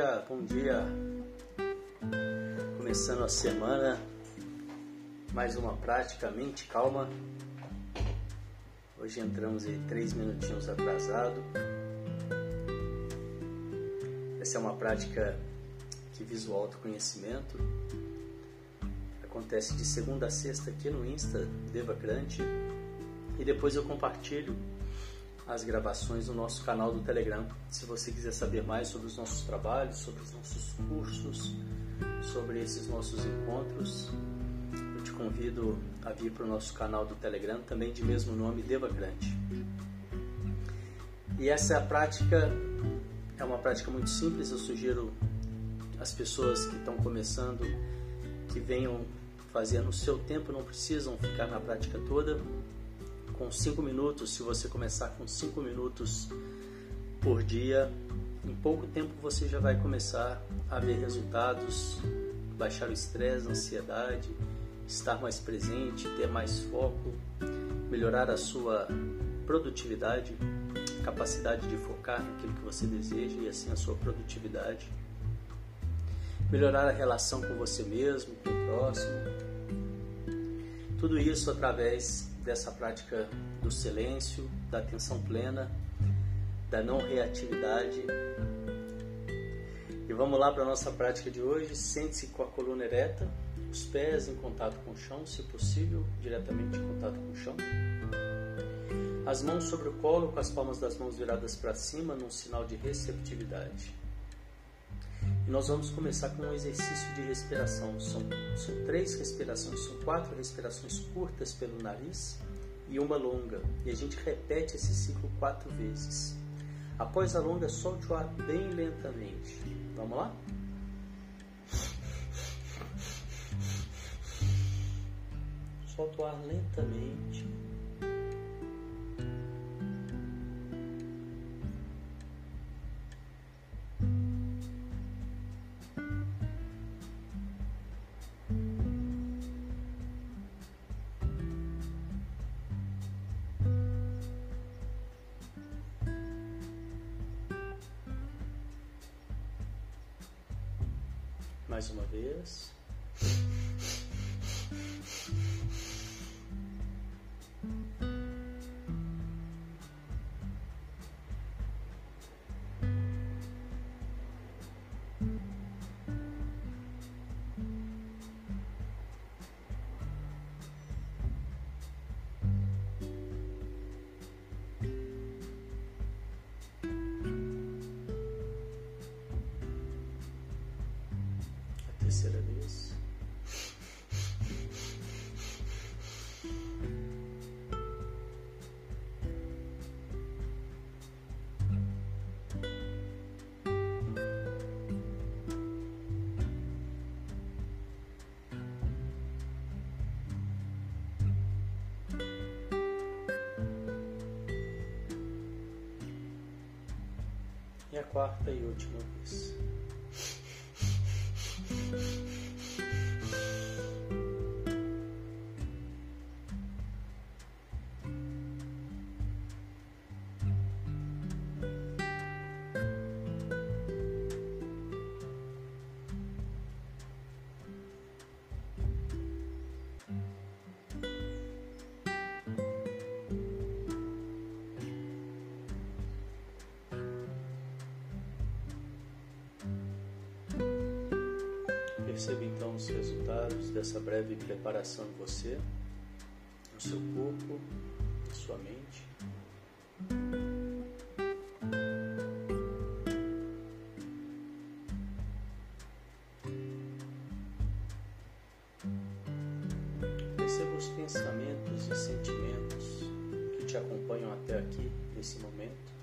Bom dia, bom dia. Começando a semana, mais uma prática mente calma. Hoje entramos em três minutinhos atrasado. Essa é uma prática que visa o autoconhecimento. Acontece de segunda a sexta aqui no Insta Devacrante e depois eu compartilho as gravações no nosso canal do Telegram. Se você quiser saber mais sobre os nossos trabalhos, sobre os nossos cursos, sobre esses nossos encontros, eu te convido a vir para o nosso canal do Telegram, também de mesmo nome, Devacrante. E essa prática é uma prática muito simples, eu sugiro as pessoas que estão começando que venham fazer no seu tempo, não precisam ficar na prática toda, com 5 minutos, se você começar com 5 minutos por dia, em pouco tempo você já vai começar a ver resultados, baixar o estresse, a ansiedade, estar mais presente, ter mais foco, melhorar a sua produtividade, capacidade de focar naquilo que você deseja e assim a sua produtividade. Melhorar a relação com você mesmo, com o próximo. Tudo isso através dessa prática do silêncio, da atenção plena, da não reatividade. E vamos lá para a nossa prática de hoje. Sente-se com a coluna ereta, os pés em contato com o chão, se possível, diretamente em contato com o chão. As mãos sobre o colo, com as palmas das mãos viradas para cima, num sinal de receptividade. Nós vamos começar com um exercício de respiração. São, são três respirações, são quatro respirações curtas pelo nariz e uma longa. E a gente repete esse ciclo quatro vezes. Após a longa, solte o ar bem lentamente. Vamos lá? Solta o ar lentamente. E a quarta e última vez. Preparação em você, no seu corpo, na sua mente. Perceba os pensamentos e sentimentos que te acompanham até aqui, nesse momento.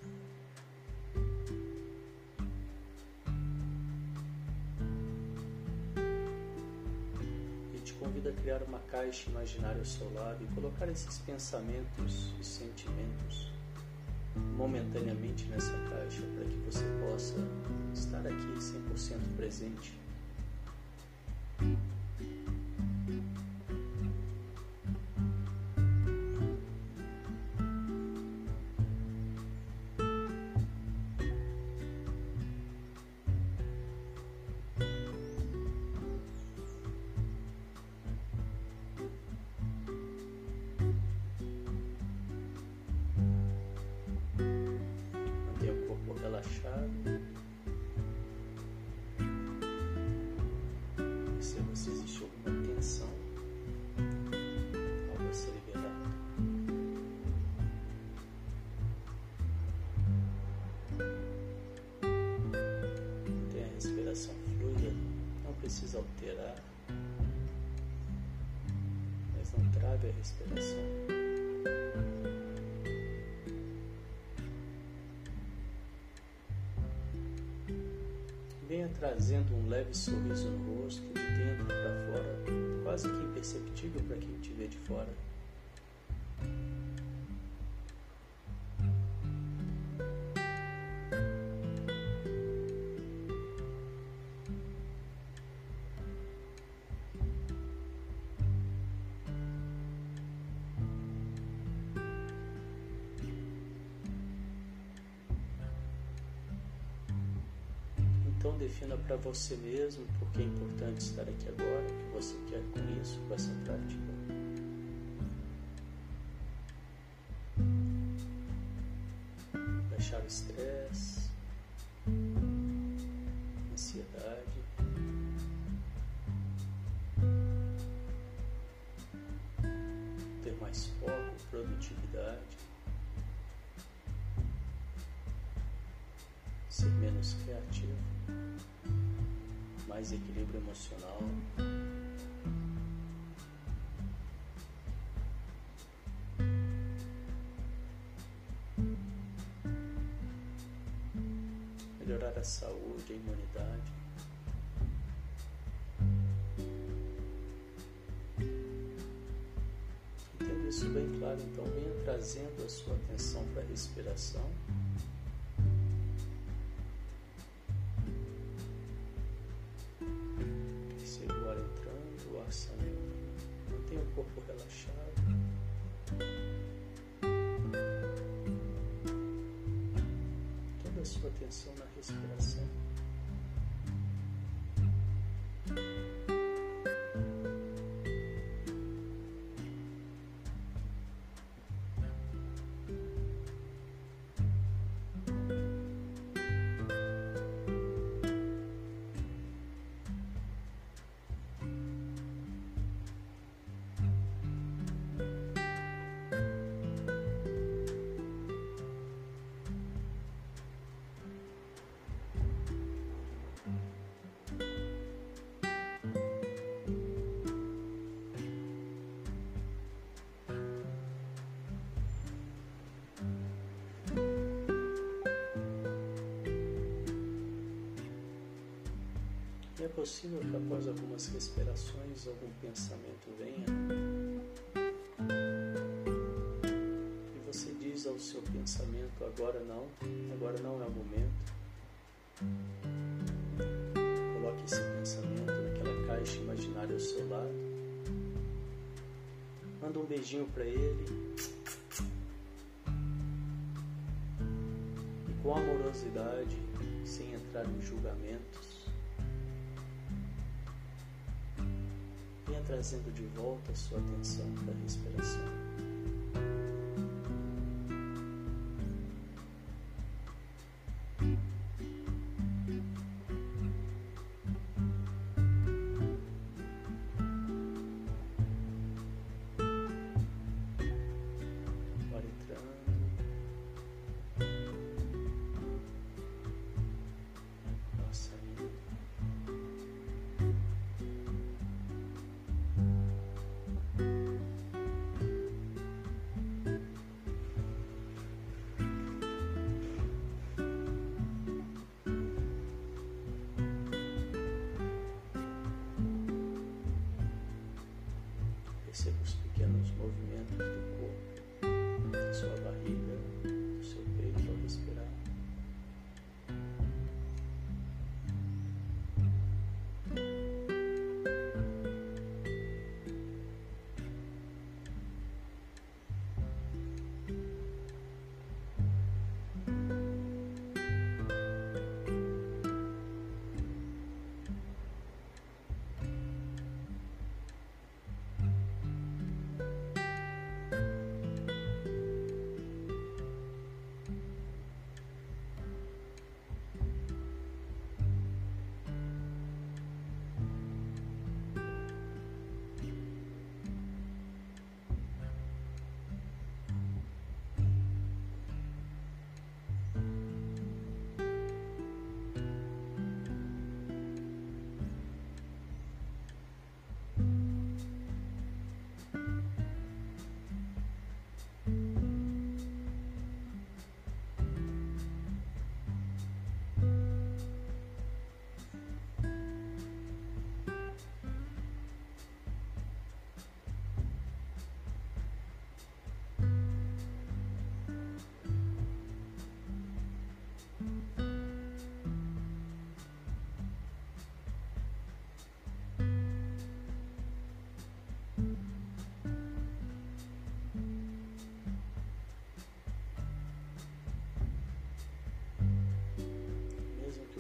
Criar uma caixa imaginária ao seu lado e colocar esses pensamentos e sentimentos momentaneamente nessa caixa para que você possa estar aqui 100% presente. Mas não trave a respiração. Venha trazendo um leve sorriso no rosto, de dentro para fora, quase que imperceptível para quem te vê de fora. Para você mesmo porque é importante estar aqui agora, o que você quer com isso, com essa prática. Mais equilíbrio emocional. Melhorar a saúde, a imunidade. Entendo isso bem claro, então venha trazendo a sua atenção para a respiração. É possível que após algumas respirações algum pensamento venha e você diz ao seu pensamento: agora não, agora não é o momento. Coloque esse pensamento naquela caixa imaginária ao seu lado. Manda um beijinho para ele. E com amorosidade, sem entrar em julgamentos, trazendo de volta a sua atenção para a respiração.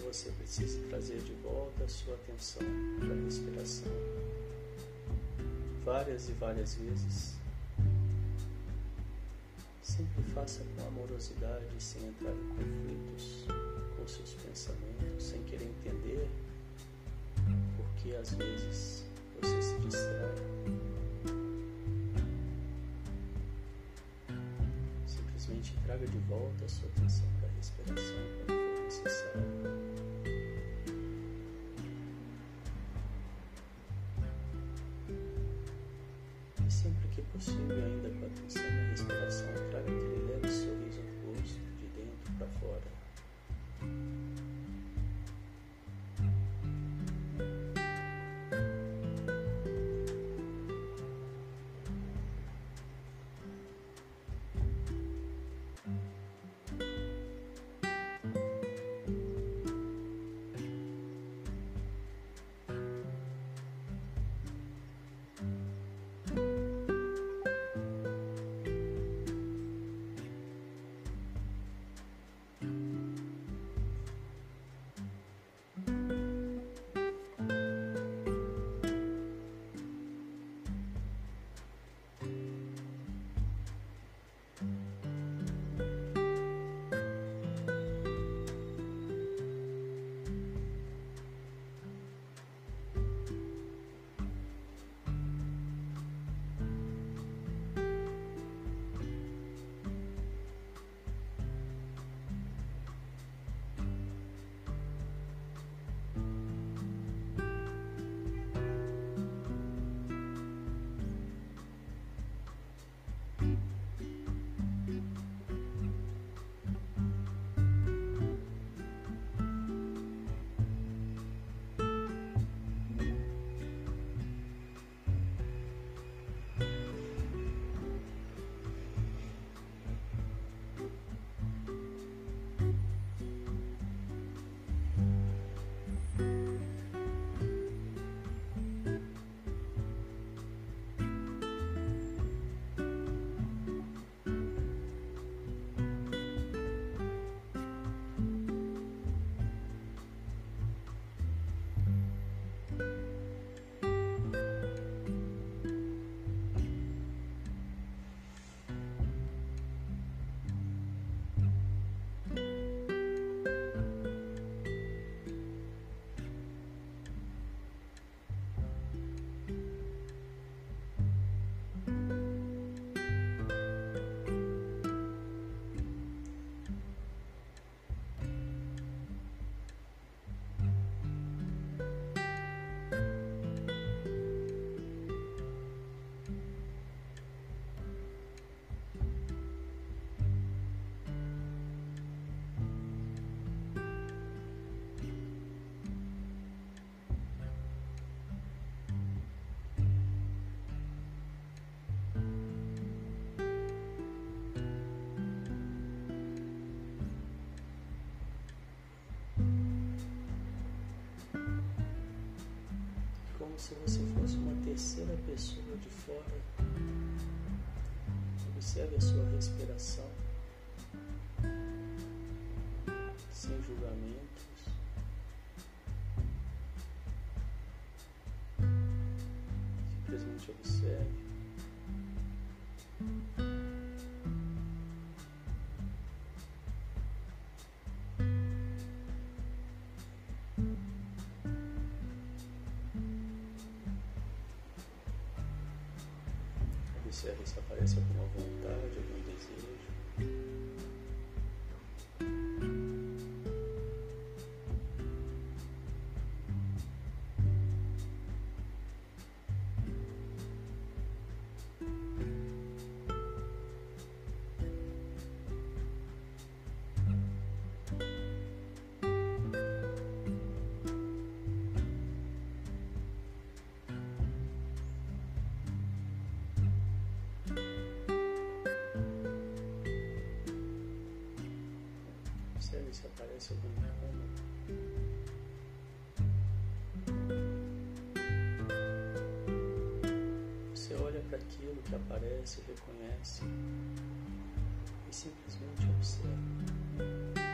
Você precise trazer de volta a sua atenção para a respiração várias e várias vezes. Sempre faça com amorosidade, sem entrar em conflitos com seus pensamentos, sem querer entender porque às vezes você se distrai. Simplesmente traga de volta a sua atenção para a respiração quando for necessário. Possível, ainda com a atenção na respiração, se você fosse uma terceira pessoa de fora. Observe a sua respiração, sem julgamentos. Simplesmente observe. Se aparece alguma vontade, algum desejo. Aparece algum incômodo. Você olha para aquilo que aparece, reconhece e simplesmente observa.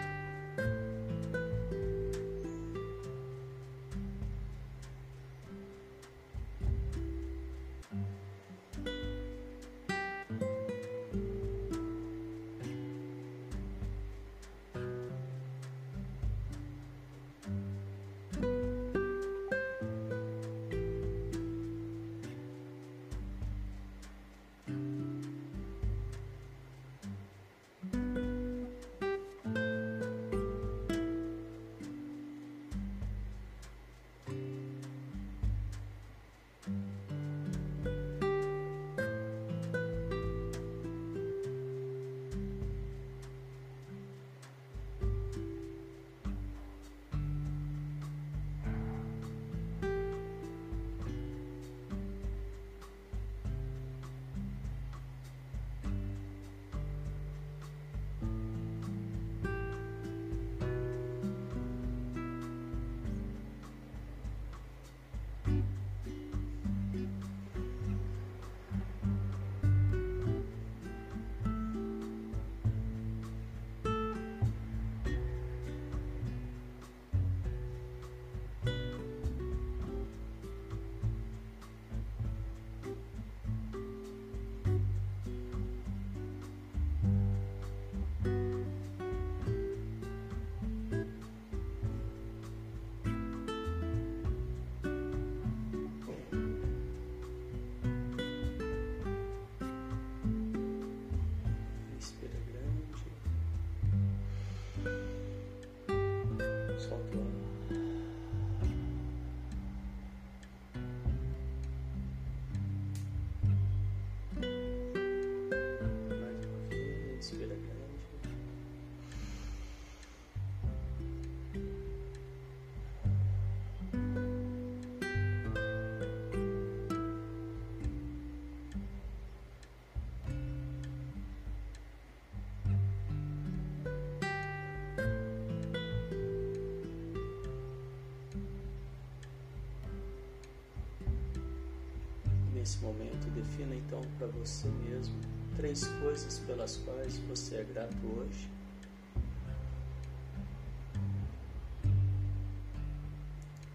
Nesse momento, defina então para você mesmo três coisas pelas quais você é grato hoje.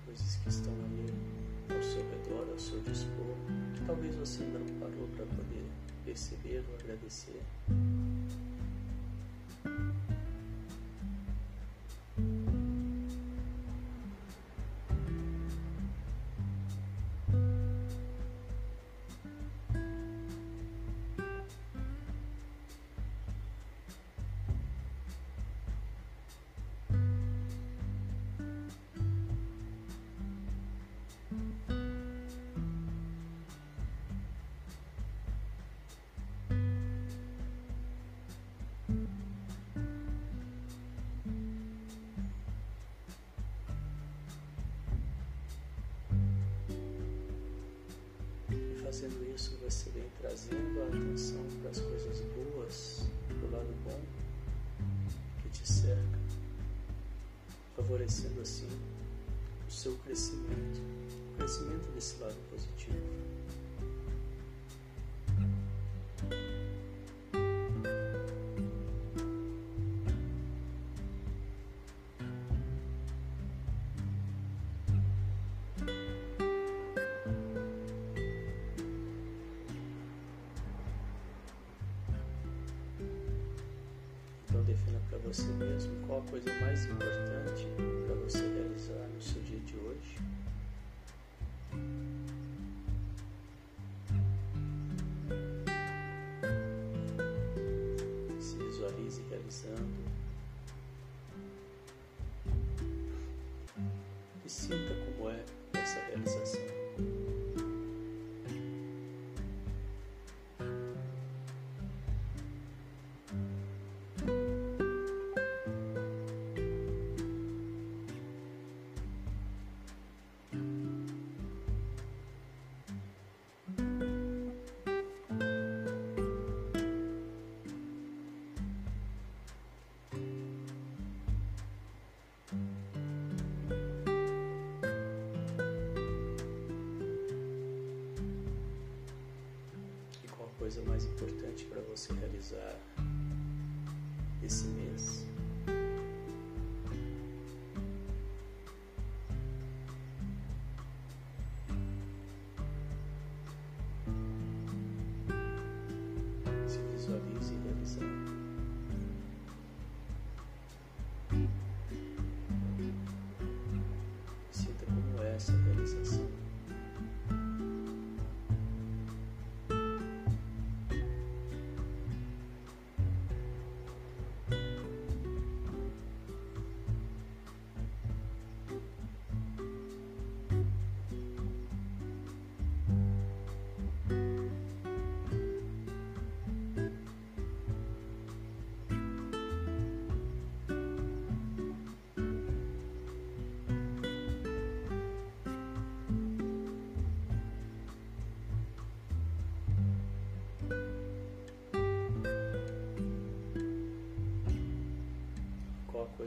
Coisas que estão aí ao seu redor, ao seu dispor, que talvez você não parou para poder perceber ou agradecer. Crescimento, o crescimento desse lado positivo. Coisa mais importante para você realizar esse mês?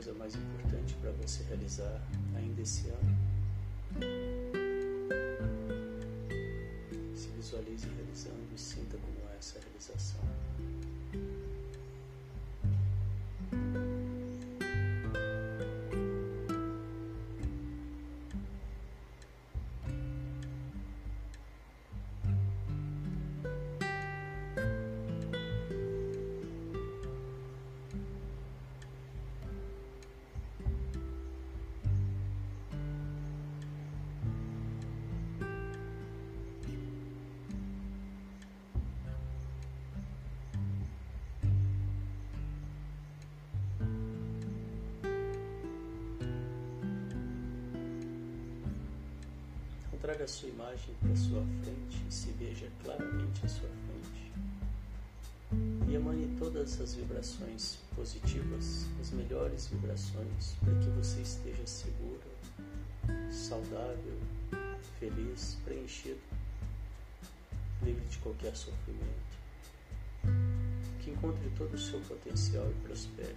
Coisa mais importante para você realizar ainda esse ano? Se visualize realizando e sinta como é essa realização. Traga a sua imagem para sua frente e se veja claramente à sua frente. E emane todas as vibrações positivas, as melhores vibrações, para que você esteja seguro, saudável, feliz, preenchido, livre de qualquer sofrimento. Que encontre todo o seu potencial e prospere.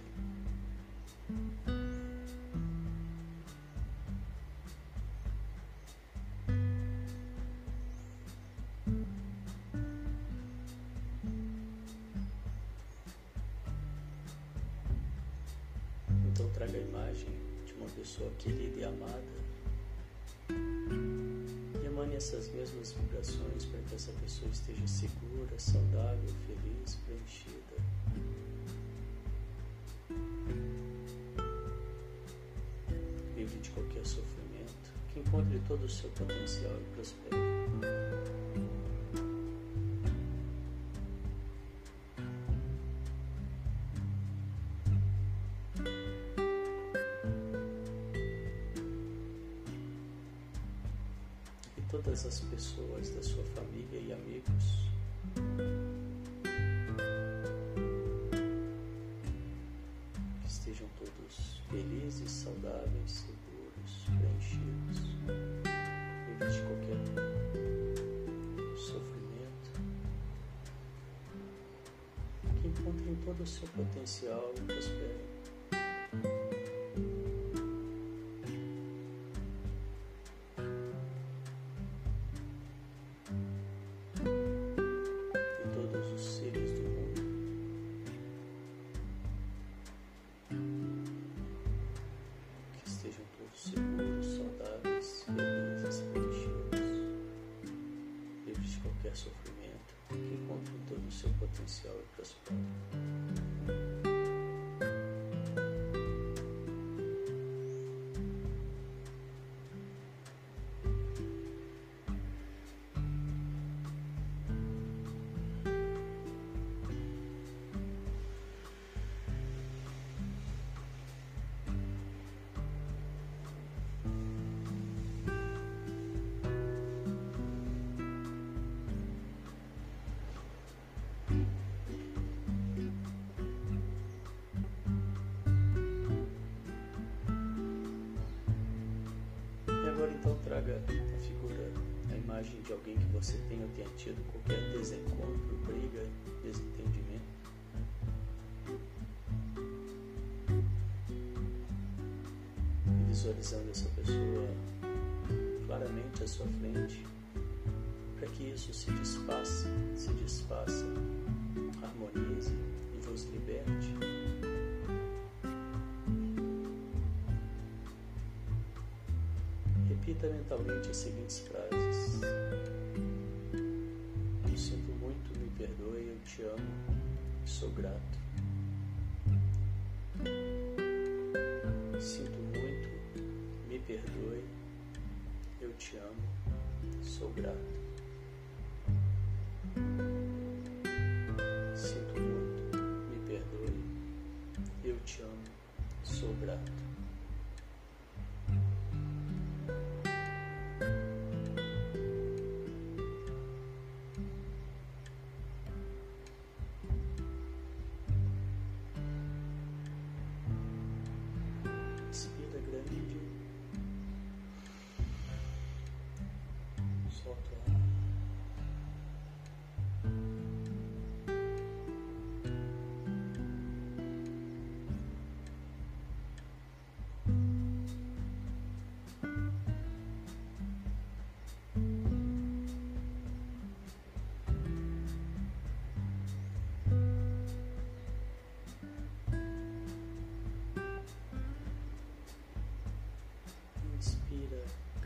Essas mesmas vibrações para que essa pessoa esteja segura, saudável, feliz, preenchida. Livre de qualquer sofrimento, que encontre todo o seu potencial e prospere. Todas as pessoas da sua família e amigos. Que estejam todos felizes, saudáveis, seguros, preenchidos, de qualquer sofrimento. Que encontrem todo o seu potencial e prosperem. Agora então traga a figura, a imagem de alguém que você tenha tenha tido qualquer desencontro, briga, desentendimento. E visualizando essa pessoa claramente à sua frente, para que isso se desfaça, se desfaça, harmonize e vos liberte. Repita mentalmente as seguintes frases: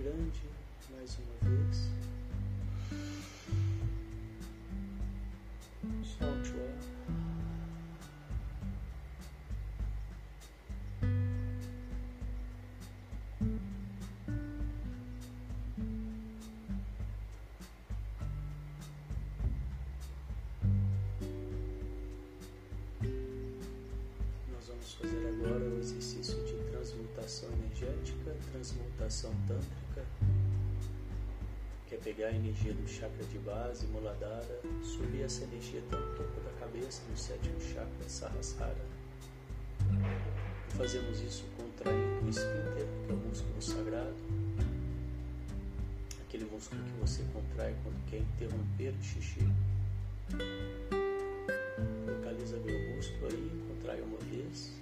grande mais uma vez. Solte o ar. Nós vamos fazer agora o exercício de transmutação energética, transmutação tântrica, pegar a energia do chakra de base, Muladhara, subir essa energia até o topo da cabeça, no sétimo chakra, Sahasrara. E fazemos isso contraindo o esfíncter, que é o músculo sagrado, aquele músculo que você contrai quando quer interromper o xixi. Localiza bem o músculo aí, contrai uma vez.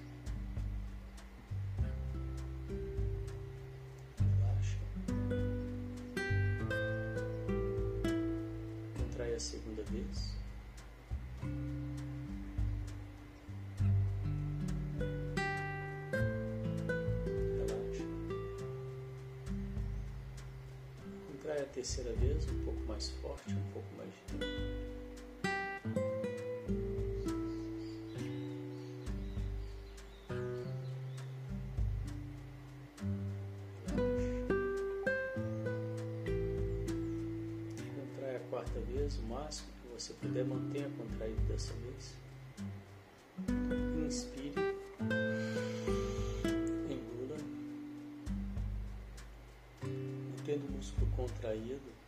Mais forte, um pouco mais. Contrai a quarta vez, o máximo que você puder, mantenha contraído dessa vez. Inspire. Engula. Mantendo o músculo contraído.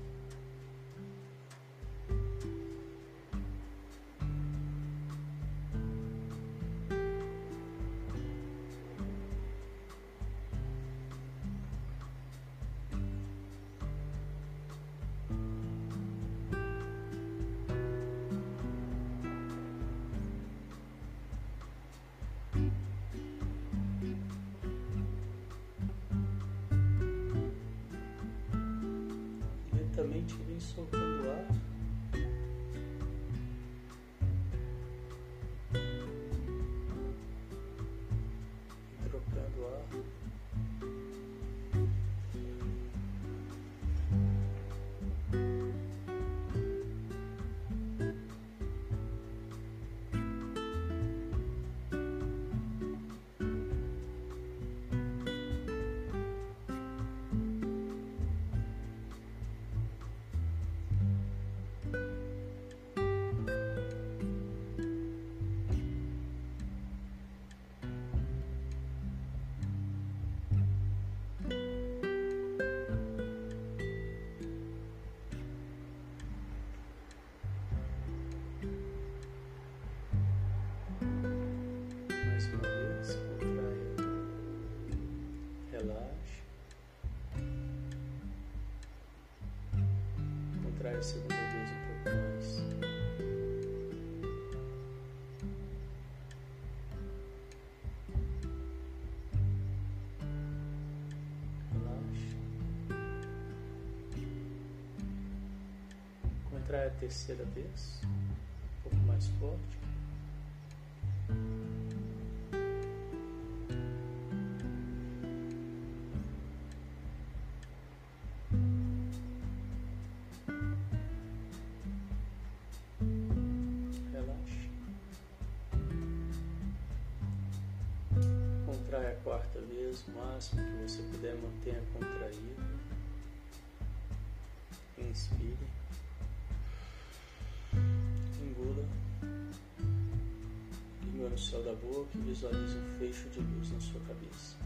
Contrai a vez um pouco mais. Relaxe. Contrai a terceira vez, um pouco mais forte. Máximo que você puder, mantenha contraído. Inspire. Engula. Língua no céu da boca e visualize um fecho de luz na sua cabeça.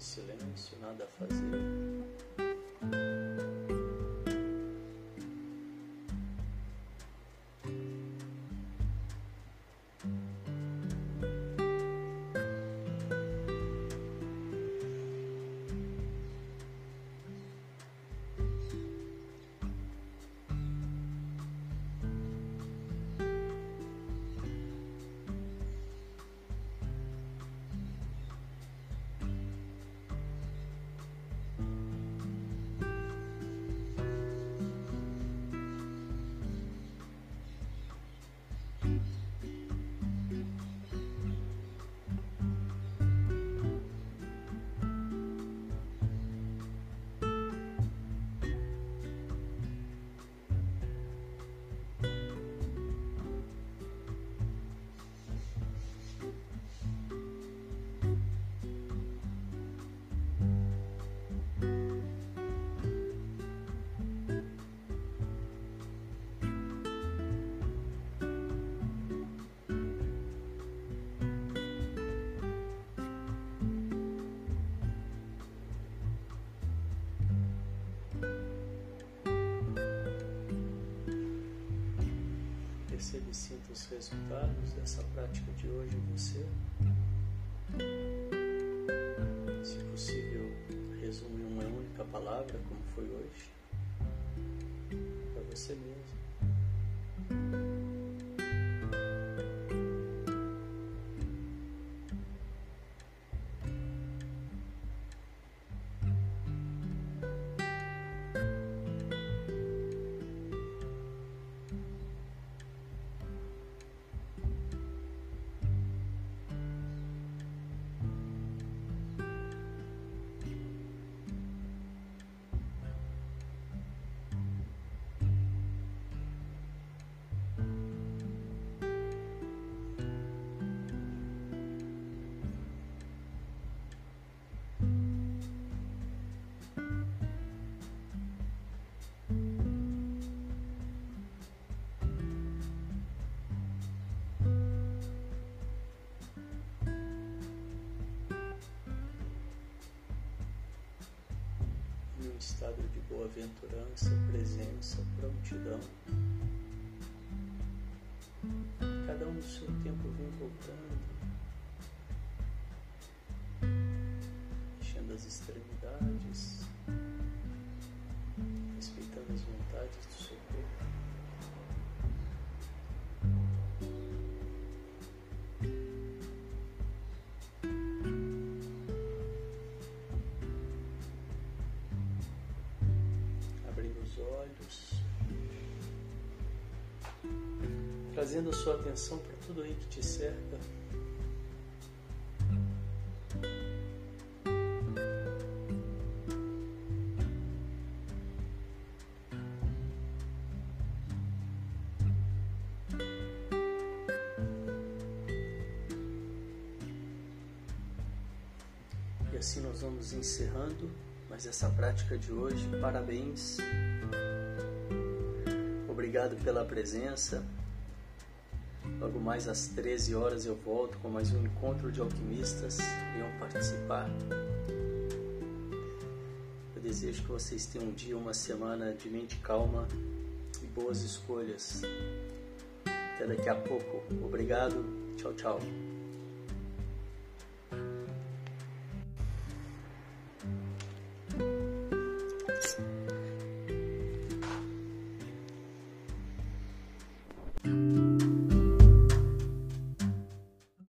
Silêncio, nada a fazer. Perceba e sinta os resultados dessa prática de hoje em você. Se possível, resume uma única palavra, como foi hoje, para você mesmo. Estado de boa-aventurança, presença, prontidão. Cada um no seu tempo vem voltando, mexendo as extremidades, respeitando as vontades do seu corpo. Trazendo a sua atenção para tudo aí que te cerca. E assim nós vamos encerrando mais essa prática de hoje. Parabéns. Obrigado pela presença. Mais às 13 horas eu volto com mais um encontro de alquimistas. Venham participar. Eu desejo que vocês tenham um dia, uma semana de mente calma e boas escolhas. Até daqui a pouco. Obrigado. Tchau, tchau.